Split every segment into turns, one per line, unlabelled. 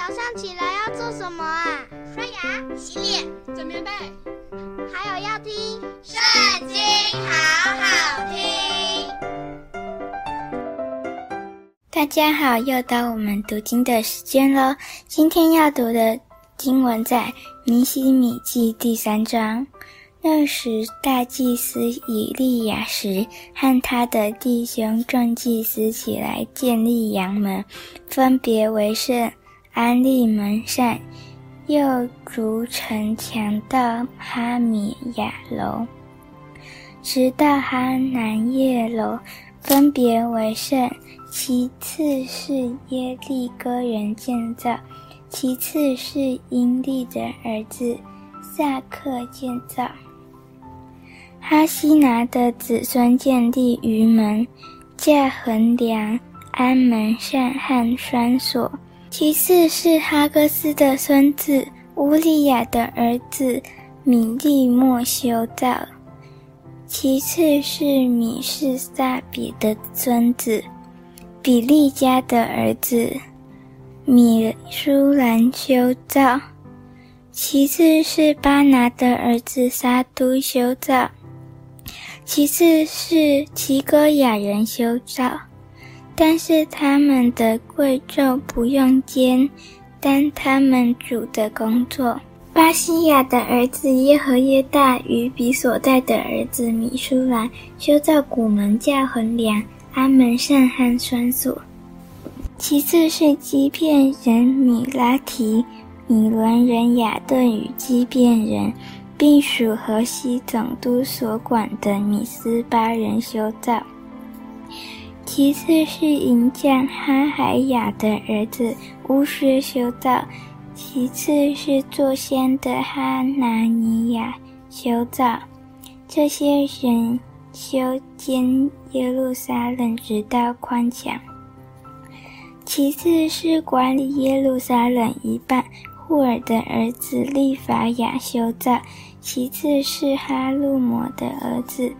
早上起来要做什么啊？
刷牙、洗脸、
整棉被，
还有要听《
圣经》，好好听。
大家好，又到我们读经的时间喽。今天要读的经文在《尼希米记》第三章。那时，大祭司以利亚实和他的弟兄众祭司起来建立羊门，分别为圣，安利门扇，又筑城墙到哈米亚楼，直到哈南叶楼，分别为圣。其次是耶利哥人建造，其次是因利的儿子萨克建造。哈西拿的子孙建立于门、架横梁、安门扇和栓锁。其次是哈格斯的孙子乌利亚的儿子米利莫修造。其次是米士撒比的孙子比利迦的儿子米舒兰修造。其次是巴拿的儿子沙督修造。其次是齐哥亚人修造，但是他们的贵胄不用肩，担他们主的工作。巴西亚的儿子耶和耶大与比索代的儿子米舒兰修造古门、架横梁、安门扇和栓锁。其次是基遍人米拉提、米伦人雅顿与基遍人。并属河西总督所管的米斯巴人修造。其次是银匠哈海雅的儿子乌薛修造。其次是作仙的哈拿尼亚修造。这些人修坚耶路撒冷，直到宽墙。其次是管理耶路撒冷一半户珥的儿子利法雅修造。其次是哈路摩的儿子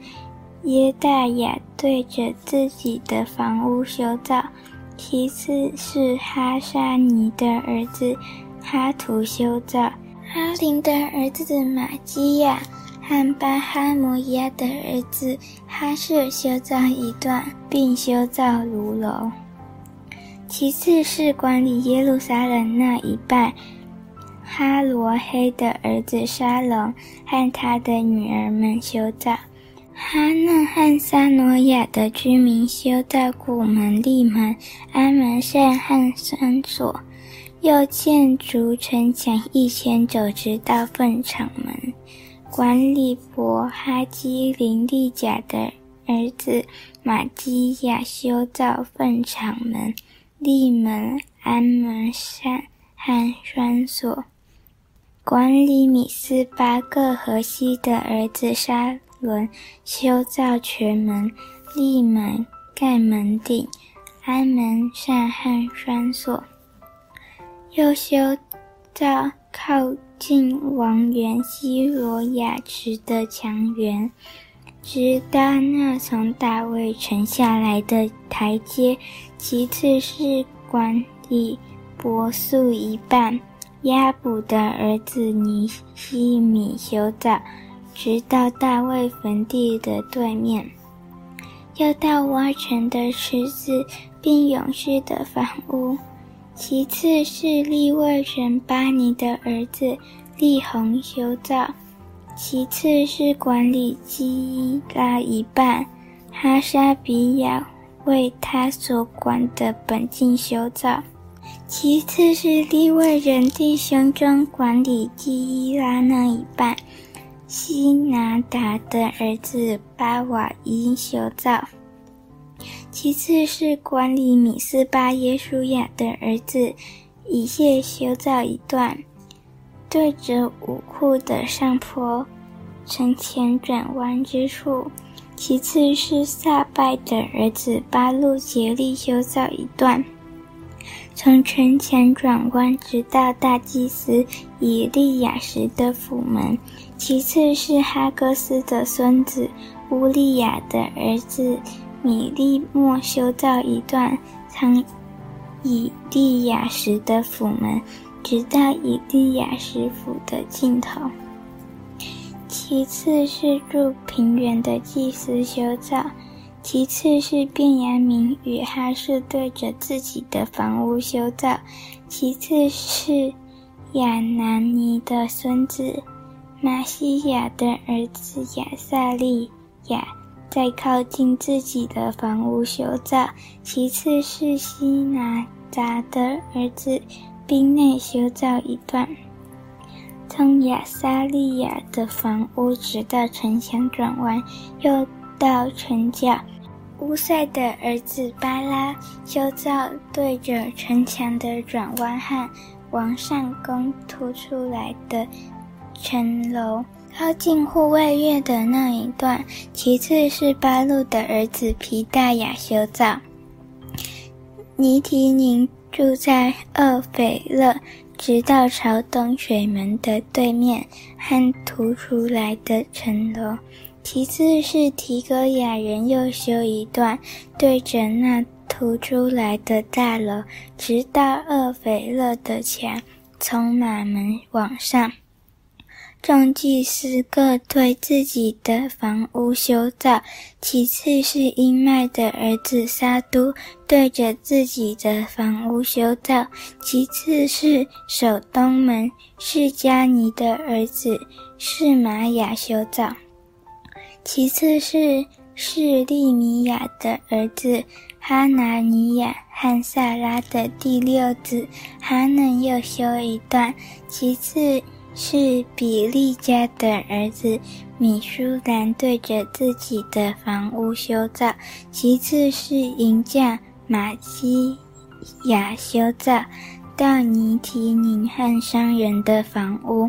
耶大雅对着自己的房屋修造；其次是哈沙尼的儿子哈图修造；哈林的儿子玛基亚和巴哈摩亚的儿子哈舍修造一段，并修造炉楼；其次是管理耶路撒冷那一半。哈罗黑的儿子沙龙和他的女儿们修造，哈嫩和撒挪亚的居民修造古门、立门、安门扇和栓锁，又建筑城墙一千肘，直到粪场门。管理伯哈基林利甲的儿子玛基亚修造粪场门、立门、安门扇和栓锁。管理米斯巴各河西的儿子沙轮修造全门、立门、盖门顶、安门扇和栓锁，又修造靠近王园西罗雅池的墙垣，直到那从大卫城下来的台阶。其次是管理伯素一半。押卜的儿子尼西米修造，直到大卫坟地的对面，又到挖城的池子，并勇士的房屋。其次是利未人巴尼的儿子利宏修造。其次是管理基伊拉一半，哈沙比亚为他所管的本境修造。其次是利未人弟兄中管理基伊拉那一半，西拿达的儿子巴瓦因修造。其次是管理米斯巴耶书亚的儿子以谢修造一段，对着武库的上坡，城前转弯之处。其次是撒拜的儿子巴路竭力修造一段。从城墙转弯，直到大祭司以利亚时的府门。其次是哈格斯的孙子乌利亚的儿子米利莫修造一段，从以利亚实的府门，直到以利亚实府的尽头。其次是住平原的祭司修造，其次是便雅悯与哈士对着自己的房屋修造，其次是亚南尼的孙子玛西亚的儿子亚萨利亚在靠近自己的房屋修造，其次是希拿扎的儿子宾内修造一段。从亚萨利亚的房屋直到城墙转弯，又到城角。乌塞的儿子巴拉修造对着城墙的转弯和往上攻突出来的城楼，靠近护卫院的那一段。其次是八路的儿子皮大雅修造。尼提宁住在厄斐勒。直到朝东水门的对面和突出来的城楼，其次是提哥亚人又修一段，对着那突出来的大楼，直到厄斐勒的墙，从马门往上。众祭司各对自己的房屋修造，其次是英麦的儿子撒都对着自己的房屋修造，其次是守东门示迦尼的儿子示玛雅修造，其次是示利米亚的儿子哈拿尼亚和萨拉的第六子哈嫩又修一段，其次。是比利家的儿子米舒兰对着自己的房屋修造，其次是银匠玛基亚修造，到尼提宁和商人的房屋，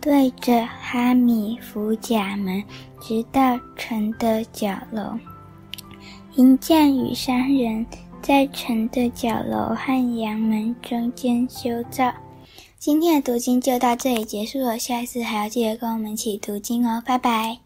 对着哈米弗甲门，直到城的角楼。银匠与商人在城的角楼和阳门中间修造。今天的读经就到这里结束了，下一次还要记得跟我们一起读经哦，拜拜。